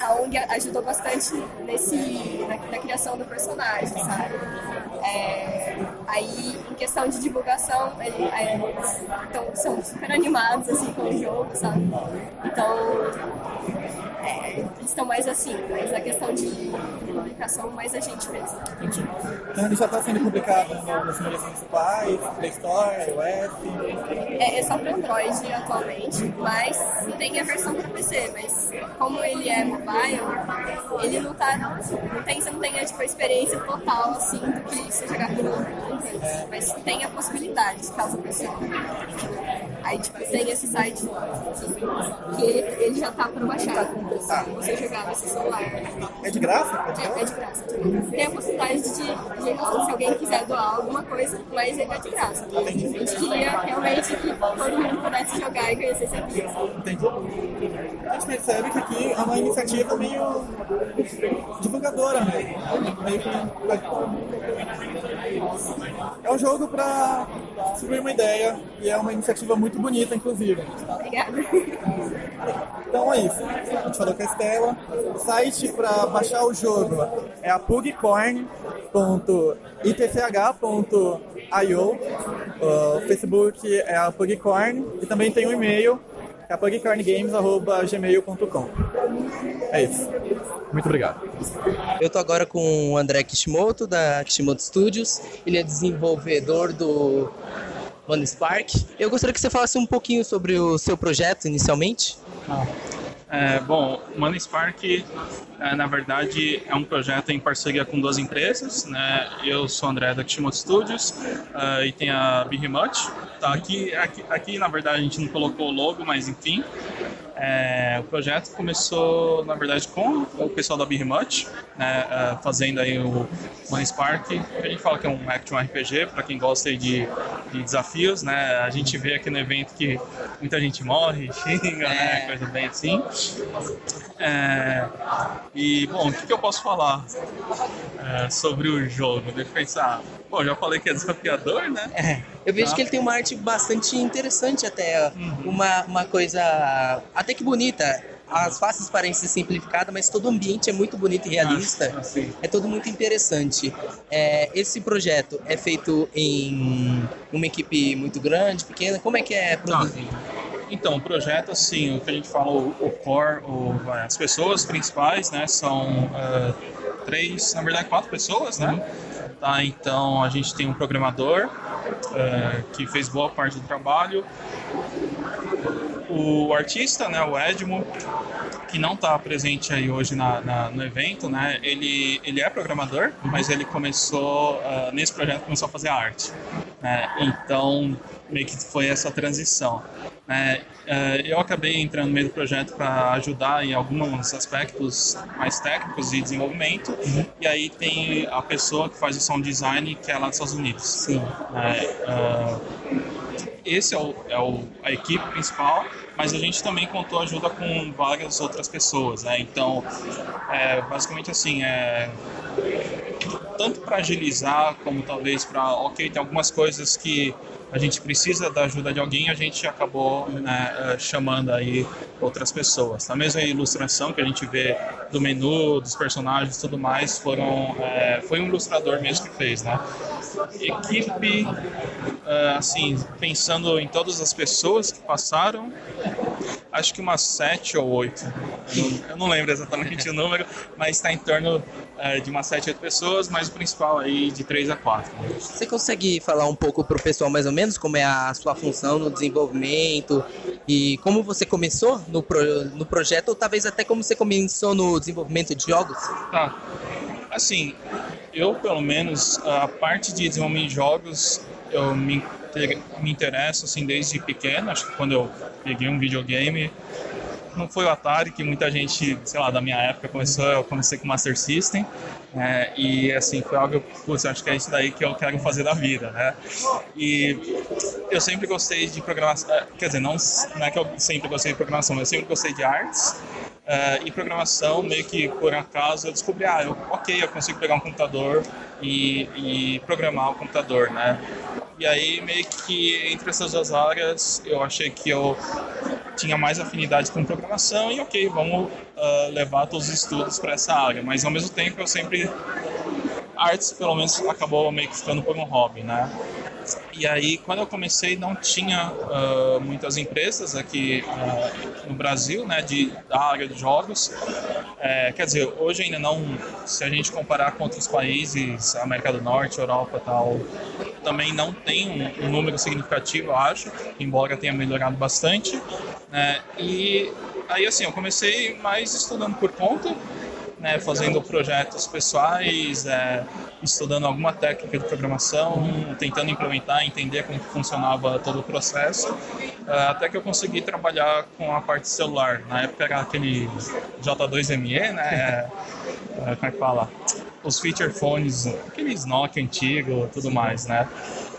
a ONG ajudou bastante nesse, na, na criação do personagem, sabe? É, aí, em questão de divulgação, ele, é, eles tão, são super animados assim, com o jogo, sabe? Então, é, eles estão mais assim, mas a questão de publicação, mais a gente mesmo. Entendi. Então ele já está sendo publicado no- nas mídias principais, Play Store, iOS. É, é só para Android atualmente, mas tem a versão para PC, mas como ele é mobile, ele não tá. Não tem, você não tem tipo, a experiência total assim do que você jogar no Android. Mas tem a possibilidade, caso a pessoa. Aí tipo, tem esse site que ele, já tá para baixar. Se você jogar no seu celular. É de graça? É de É, graça? é de graça. Tem a possibilidade de, de, se alguém quiser doar alguma coisa, mas ele é de graça. A gente queria realmente que todo mundo pudesse jogar e conhecer esse aqui. Entendi. A gente percebe que aqui é uma iniciativa meio divulgadora mesmo. É um jogo para distribuir uma ideia e é uma iniciativa muito bonita, inclusive. Obrigada. Então é isso. A gente falou com a Estela. O site para baixar o jogo é a pugcorn.itch.io. O Facebook é a Pugcorn e também tem um e-mail que é a pugcorngames.gmail.com. É isso. Muito obrigado. Eu tô agora com o André Kishimoto, da Kishimoto Studios. Ele é desenvolvedor do One Spark. Eu gostaria que você falasse um pouquinho sobre o seu projeto inicialmente. É, bom, o Money Spark, é, na verdade, é um projeto em parceria com duas empresas. Né? Eu sou o André da Kishimoto Studios é, e tem a Behemoth. Tá, aqui, aqui, aqui, na verdade, a gente não colocou o logo, mas enfim. É, o projeto começou, na verdade, com o pessoal da Behemoth, né, é, fazendo aí o Money Spark, que a gente fala que é um action RPG, para quem gosta de, de desafios, né? A gente vê aqui no evento que muita gente morre, xinga, né? Coisa bem assim. É, e, bom, o que, que eu posso falar é, sobre o jogo? Deixa eu pensar. Bom, já falei que é desafiador, né? É, eu vejo Tá. que ele tem uma arte bastante interessante até, uma, uma coisa até que bonita. As faces parecem simplificadas, mas todo o ambiente é muito bonito e realista. Ah. É tudo muito interessante. É, esse projeto é feito em uma equipe muito grande, pequena? Como é que é produzido? Então, o projeto, assim, o que a gente fala, o, o core, o, as pessoas principais, né, são ah, três, na verdade, quatro pessoas, né? Tá, então, a gente tem um programador ah, que fez boa parte do trabalho, o artista, né, o Edmo, que não está presente aí hoje na, na- no evento, né? Ele, ele é programador, mas ele começou ah, nesse projeto começou a fazer arte, né? Então meio que foi essa transição. né? Eh, eu acabei entrando no meio do projeto para ajudar em alguns aspectos mais técnicos de desenvolvimento. E aí tem a pessoa que faz o sound design que é lá dos Estados Unidos. Sim. né? Ah, esse é, o, é o, a equipe principal, mas a gente também contou ajuda com várias outras pessoas, né? Então, é, basicamente assim, é, tanto para agilizar como talvez para, ok, tem algumas coisas que a gente precisa da ajuda de alguém, a gente acabou né, eh, chamando aí outras pessoas. A mesma ilustração que a gente vê do menu, dos personagens tudo mais, foram, é, foi um ilustrador mesmo que fez, né? Equipe, uh, assim, pensando em todas as pessoas que passaram, acho que umas sete ou oito. Eu não, lembro exatamente o número, mas está em torno uh, de umas sete, oito pessoas, mas o principal aí de três a quatro. Você consegue falar um pouco para o pessoal mais ou menos como é a sua função no desenvolvimento e como você começou no, pro, no projeto ou talvez até como você começou no desenvolvimento de jogos? Tá. Assim, eu pelo menos a parte de desenvolvimento de jogos eu me, me interesso assim desde pequeno, acho que quando eu peguei um videogame não foi o Atari que muita gente, sei lá, da minha época começou, eu comecei com Master System, é, e assim, foi algo, putz, acho que é isso daí que eu quero fazer da vida, né? E eu sempre gostei de programação, quer dizer, não, não é que eu sempre gostei de programação, mas eu sempre gostei de artes, Uh, e programação, meio que por acaso, eu descobri, ah, eu, ok, eu consigo pegar um computador e, e programar o computador, né? E aí, meio que entre essas duas áreas, eu achei que eu tinha mais afinidade com programação e, ok, vamos uh, levar todos os estudos para essa área. Mas, ao mesmo tempo, eu sempre... Artes, pelo menos, acabou meio que ficando por um hobby, né? E aí, quando eu comecei, não tinha uh, muitas empresas aqui uh, no Brasil, né, de, da área de jogos. É, quer dizer, hoje ainda não, se a gente comparar com outros países, América do Norte, Europa tal, também não tem um, um número significativo, eu acho, embora tenha melhorado bastante. Né, e aí, assim, eu comecei mais estudando por conta, né, fazendo projetos pessoais, é, estudando alguma técnica de programação, tentando implementar, entender como funcionava todo o processo, é, até que eu consegui trabalhar com a parte celular. Na época era aquele J2ME, né? É, como é que fala? Os feature phones, aqueles Nokia antigo, tudo mais, né?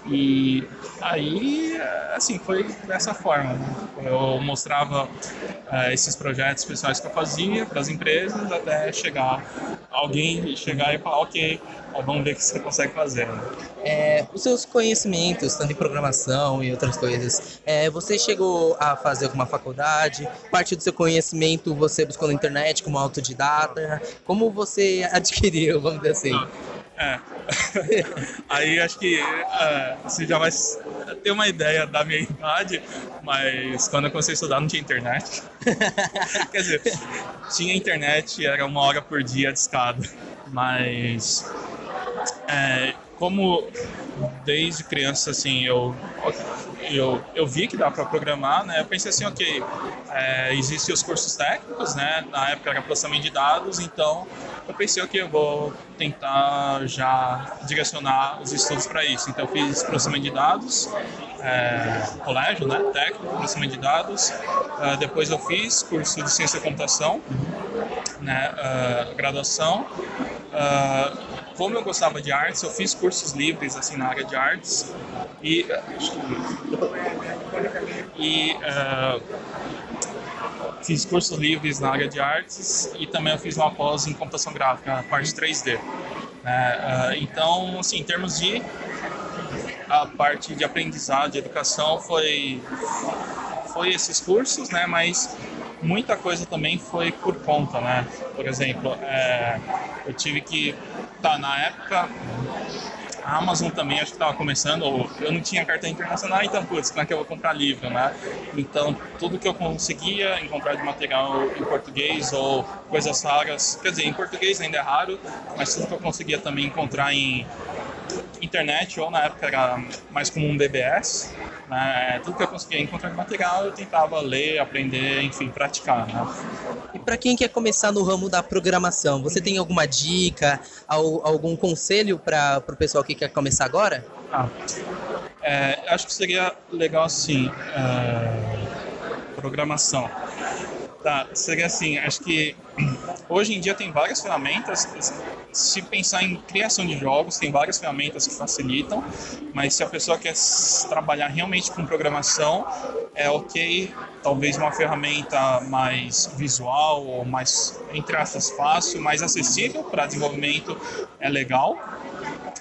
E aí, assim, foi dessa forma. Né? Eu mostrava uh, esses projetos pessoais que eu fazia para as empresas até chegar alguém chegar e falar, ok, vamos ver o que você consegue fazer. Né? É, os seus conhecimentos, tanto em programação e outras coisas, é, você chegou a fazer alguma faculdade? Parte do seu conhecimento você buscou na internet como autodidata? Como você adquiriu, vamos dizer assim? É. Aí acho que é, você já vai ter uma ideia da minha idade, mas quando eu comecei a estudar não tinha internet. Quer dizer, tinha internet, era uma hora por dia de escada, mas é, como desde criança assim eu eu, eu vi que dá para programar, né? Eu pensei assim, ok, é, existem os cursos técnicos, né? Na época era processamento de dados, então eu pensei, ok, eu vou tentar já direcionar os estudos para isso. Então eu fiz processamento de dados, é, colégio, né? Técnico, processamento de dados. Uh, depois eu fiz curso de ciência da computação, né? Uh, graduação. Uh, como eu gostava de artes, eu fiz cursos livres assim na área de artes e e uh, fiz cursos livres na área de artes e também eu fiz uma pós em computação gráfica, na parte 3D. Né? Uh, então, assim, em termos de a parte de aprendizado, de educação, foi foi esses cursos, né? Mas muita coisa também foi por conta, né? Por exemplo, é, eu tive que tá na época a Amazon também acho que estava começando, ou eu não tinha carta internacional, então, putz, como é que eu vou comprar livro, né? Então, tudo que eu conseguia encontrar de material em português ou coisas raras, quer dizer, em português ainda é raro, mas tudo que eu conseguia também encontrar em internet, ou na época era mais comum DBS, né? tudo que eu conseguia encontrar de material eu tentava ler, aprender, enfim, praticar. Né? E para quem quer começar no ramo da programação, você tem alguma dica, algum conselho para o pessoal que quer começar agora? Ah, é, acho que seria legal assim, é, programação. Tá, seria assim, acho que hoje em dia tem várias ferramentas. Se pensar em criação de jogos, tem várias ferramentas que facilitam, mas se a pessoa quer trabalhar realmente com programação, é ok, talvez uma ferramenta mais visual ou mais, entre aspas, fácil, mais acessível para desenvolvimento é legal.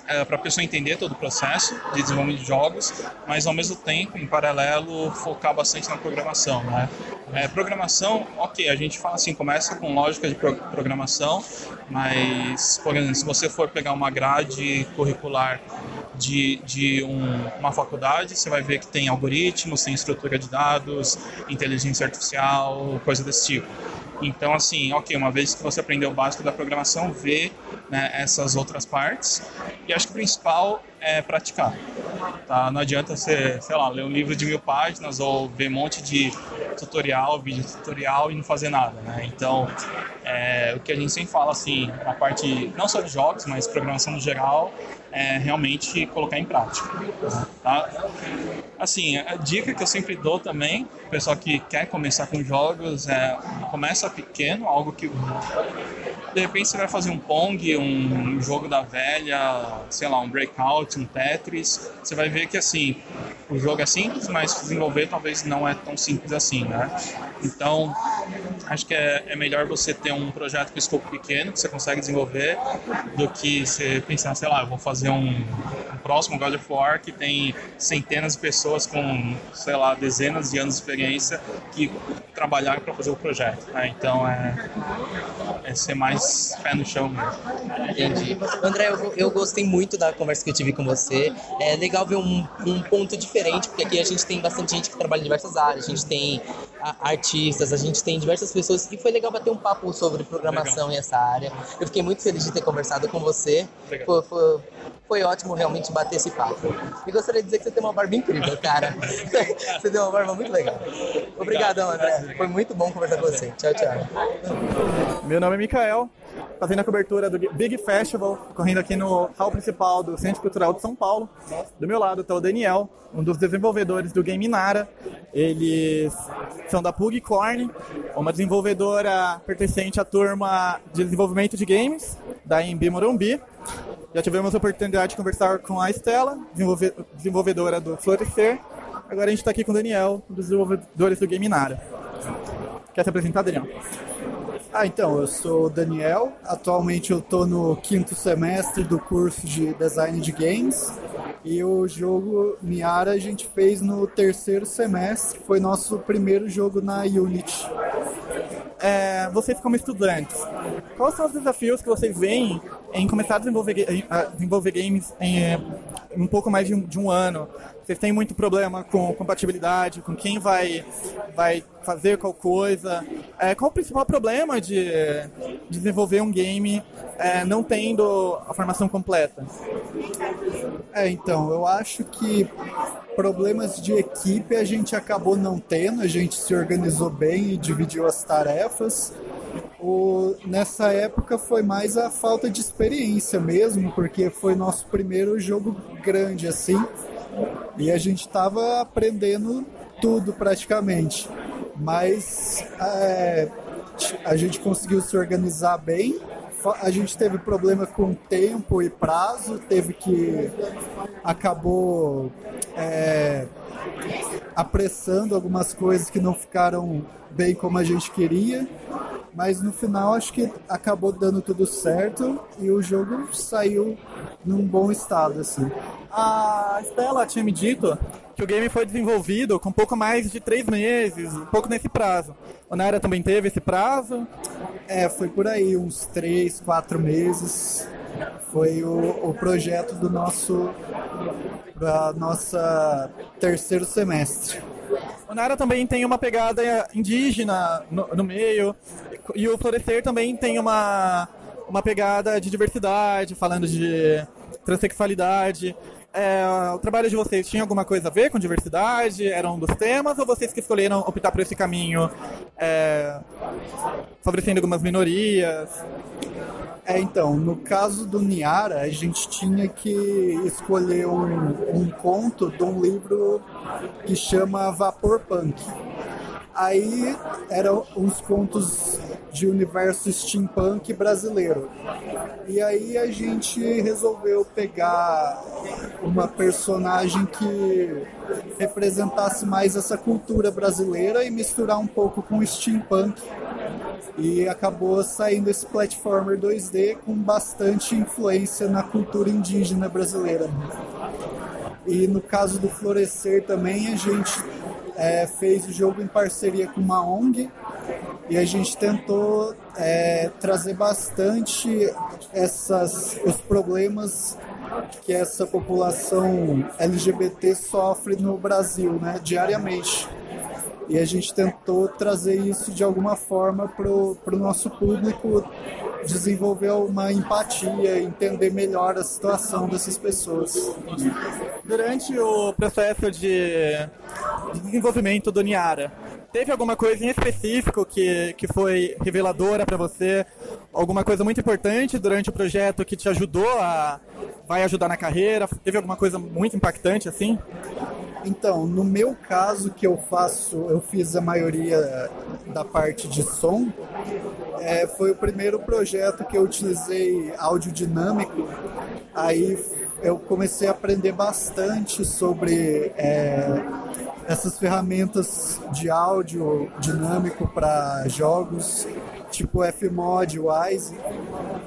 é, para a pessoa entender todo o processo de desenvolvimento de jogos, mas ao mesmo tempo, em paralelo, focar bastante na programação, né? É, programação, ok, a gente fala assim, começa com lógica de pro programação, mas, por exemplo, se você for pegar uma grade curricular de, de um, uma faculdade, você vai ver que tem algoritmos, tem estrutura de dados, inteligência artificial, coisa desse tipo. Então, assim, ok, uma vez que você aprendeu o básico da programação, vê né, essas outras partes. E acho que o principal é praticar. Tá? Não adianta você, sei lá, ler um livro de mil páginas ou ver um monte de tutorial, vídeo tutorial e não fazer nada, né? Então, é, o que a gente sempre fala, assim, a parte não só de jogos, mas programação no geral, é realmente colocar em prática. Tá? Assim, a dica que eu sempre dou também, pessoal que quer começar com jogos, é começa pequeno, algo que de repente você vai fazer um Pong, um jogo da velha, sei lá, um Breakout, um Tetris, você vai ver que assim, o jogo é simples, mas desenvolver talvez não é tão simples assim, né? Então, acho que é, é melhor você ter um projeto com escopo pequeno, que você consegue desenvolver, do que você pensar, sei lá, vou fazer um, um próximo God of War que tem centenas de pessoas com, sei lá, dezenas de anos de experiência que trabalharam para fazer o projeto. Né? Então, é, é ser mais pé no chão mesmo. Entendi. André, eu, eu gostei muito da conversa que eu tive com você. É legal ver um, um ponto diferente, porque aqui a gente tem bastante gente que trabalha em diversas áreas. A gente tem artistas, a gente tem diversas pessoas. E foi legal bater um papo sobre programação legal. e essa área. Eu fiquei muito feliz de ter conversado com você. Foi, foi, foi, ótimo realmente bater esse papo. E gostaria de dizer que você tem uma barba incrível, cara. você tem uma barba muito legal. Obrigadão, André. Foi muito bom conversar com você. Tchau, tchau. Meu nome é Mikael, fazendo a cobertura do Big Festival, correndo aqui no hall principal do Centro Cultural de São Paulo. Do meu lado está o Daniel, um dos desenvolvedores do game Nara. Eles são da Pugcorn, uma desenvolvedora pertencente à turma de desenvolvimento de games da Embi Morumbi. Já tivemos a oportunidade de conversar com a Estela, desenvolvedora do Florescer. Agora a gente está aqui com o Daniel, um dos desenvolvedores do game Nara. Quer se apresentar, Daniel? Ah, então, eu sou o Daniel. Atualmente eu estou no quinto semestre do curso de design de games. E o jogo Niara a gente fez no terceiro semestre. Foi nosso primeiro jogo na Unity. É, vocês como estudantes, quais são os desafios que vocês veem em começar a desenvolver, a desenvolver games em, em um pouco mais de um, de um ano? Vocês têm muito problema com compatibilidade, com quem vai, vai fazer qual coisa. É, qual o principal problema de, desenvolver um game é, não tendo a formação completa? É, então, eu acho que problemas de equipe a gente acabou não tendo, a gente se organizou bem e dividiu as tarefas. O, nessa época foi mais a falta de experiência mesmo, porque foi nosso primeiro jogo grande assim. E a gente estava aprendendo tudo praticamente. Mas é, a gente conseguiu se organizar bem. A gente teve problema com tempo e prazo, teve que. acabou é, apressando algumas coisas que não ficaram bem como a gente queria. Mas no final acho que acabou dando tudo certo e o jogo saiu num bom estado, assim. A Stella tinha me dito que o game foi desenvolvido com pouco mais de três meses, um pouco nesse prazo. O Naira também teve esse prazo? É, foi por aí, uns três, quatro meses. Foi o, o projeto do nosso da nossa terceiro semestre. O Nara também tem uma pegada indígena no, no meio, e o Florescer também tem uma, uma pegada de diversidade, falando de transexualidade. É, o trabalho de vocês tinha alguma coisa a ver com diversidade? Era um dos temas? Ou vocês que escolheram optar por esse caminho é, favorecendo algumas minorias? É, então, no caso do Niara, a gente tinha que escolher um, um conto de um livro que chama Vapor Punk. Aí eram uns contos de universo steampunk brasileiro. E aí a gente resolveu pegar uma personagem que representasse mais essa cultura brasileira e misturar um pouco com steampunk e acabou saindo esse platformer 2D com bastante influência na cultura indígena brasileira. E no caso do Florescer também, a gente é, fez o jogo em parceria com uma ONG e a gente tentou é, trazer bastante essas, os problemas que essa população LGBT sofre no Brasil, né, diariamente. E a gente tentou trazer isso de alguma forma para o nosso público desenvolver uma empatia, entender melhor a situação dessas pessoas. Durante o processo de desenvolvimento do Niara, teve alguma coisa em específico que, que foi reveladora para você? Alguma coisa muito importante durante o projeto que te ajudou a. vai ajudar na carreira? Teve alguma coisa muito impactante assim? Então, no meu caso, que eu faço, eu fiz a maioria da parte de som, é, foi o primeiro projeto que eu utilizei áudio dinâmico. Aí eu comecei a aprender bastante sobre é, essas ferramentas de áudio dinâmico para jogos, tipo Fmod, Wise,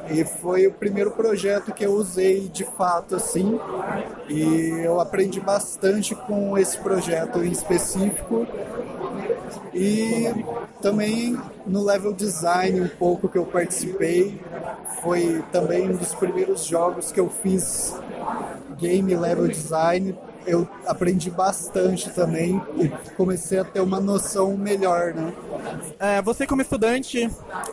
e foi o primeiro projeto que eu usei de fato assim, e eu aprendi bastante com esse projeto em específico. E também no level design um pouco que eu participei, foi também um dos primeiros jogos que eu fiz game level design eu aprendi bastante também e comecei a ter uma noção melhor, né? É, você como estudante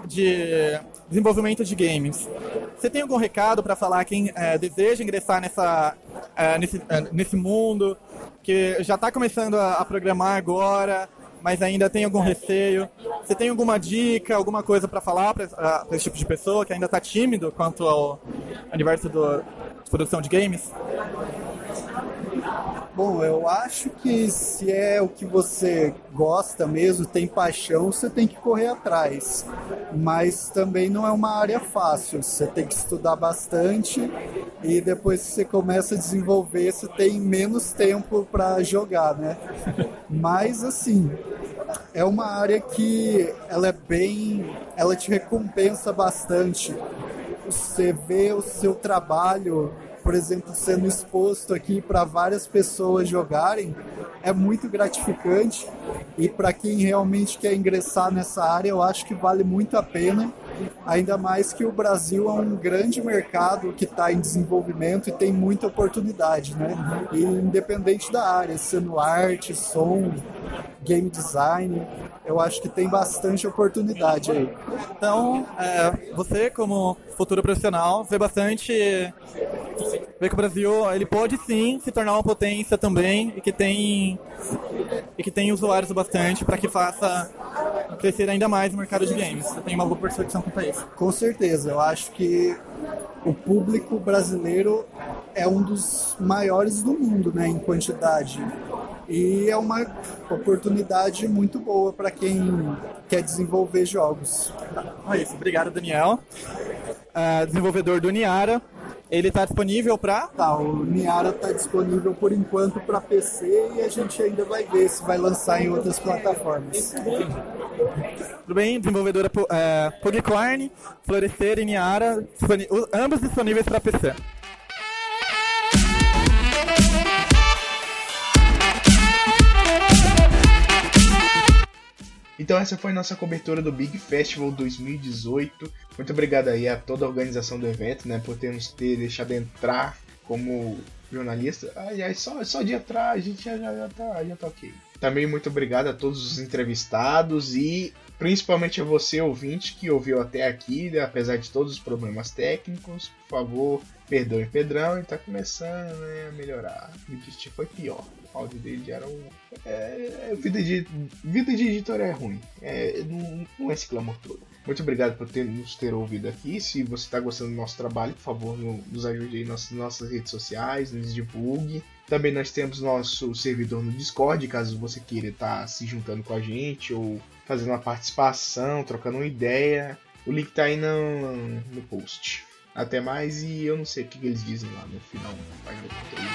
de desenvolvimento de games, você tem algum recado para falar quem é, deseja ingressar nessa, é, nesse, é, nesse mundo, que já está começando a, a programar agora, mas ainda tem algum receio? Você tem alguma dica, alguma coisa para falar para esse tipo de pessoa que ainda está tímido quanto ao universo do, de produção de games? Bom, eu acho que se é o que você gosta mesmo, tem paixão, você tem que correr atrás. Mas também não é uma área fácil. Você tem que estudar bastante e depois que você começa a desenvolver, você tem menos tempo para jogar, né? Mas assim, é uma área que ela é bem, ela te recompensa bastante. Você vê o seu trabalho por exemplo, sendo exposto aqui para várias pessoas jogarem, é muito gratificante. E para quem realmente quer ingressar nessa área, eu acho que vale muito a pena. Ainda mais que o Brasil é um grande mercado que está em desenvolvimento e tem muita oportunidade, né? E independente da área, sendo arte, som, game design, eu acho que tem bastante oportunidade aí. Então, é, você como futuro profissional vê bastante vê que o Brasil ele pode sim se tornar uma potência também e que tem e que tem usuários bastante para que faça crescer ainda mais o mercado de games. Você tem uma boa percepção Com certeza, eu acho que o público brasileiro é um dos maiores do mundo, né, em quantidade. E é uma oportunidade muito boa para quem quer desenvolver jogos. É isso. Obrigado, Daniel. Uh, desenvolvedor do Niara. Ele está disponível para? Tá, o Niara está disponível por enquanto para PC e a gente ainda vai ver se vai lançar em outras plataformas. Tudo bem, desenvolvedora é, Pugclarn, Florescer e Niara, ambos disponíveis para PC. Então essa foi nossa cobertura do Big Festival 2018. Muito obrigado aí a toda a organização do evento, né, por ter nos ter deixado entrar como jornalista. Aliás, só, só de entrar a gente já, já, já, tá, já tá ok. Também muito obrigado a todos os entrevistados e principalmente a você, ouvinte, que ouviu até aqui, né, apesar de todos os problemas técnicos. Por favor, perdoe Pedrão, ele tá começando né, a melhorar. O destino foi pior áudio dele já era um. É, é, vida, de, vida de editor é ruim. É, não, não é esse clamor todo. Muito obrigado por ter, nos ter ouvido aqui. Se você está gostando do nosso trabalho, por favor, nos ajude aí nas nossas redes sociais, nos divulgue. Também nós temos nosso servidor no Discord, caso você queira estar tá se juntando com a gente ou fazendo uma participação, trocando uma ideia. O link está aí no, no post. Até mais e eu não sei o que eles dizem lá no final página do controle.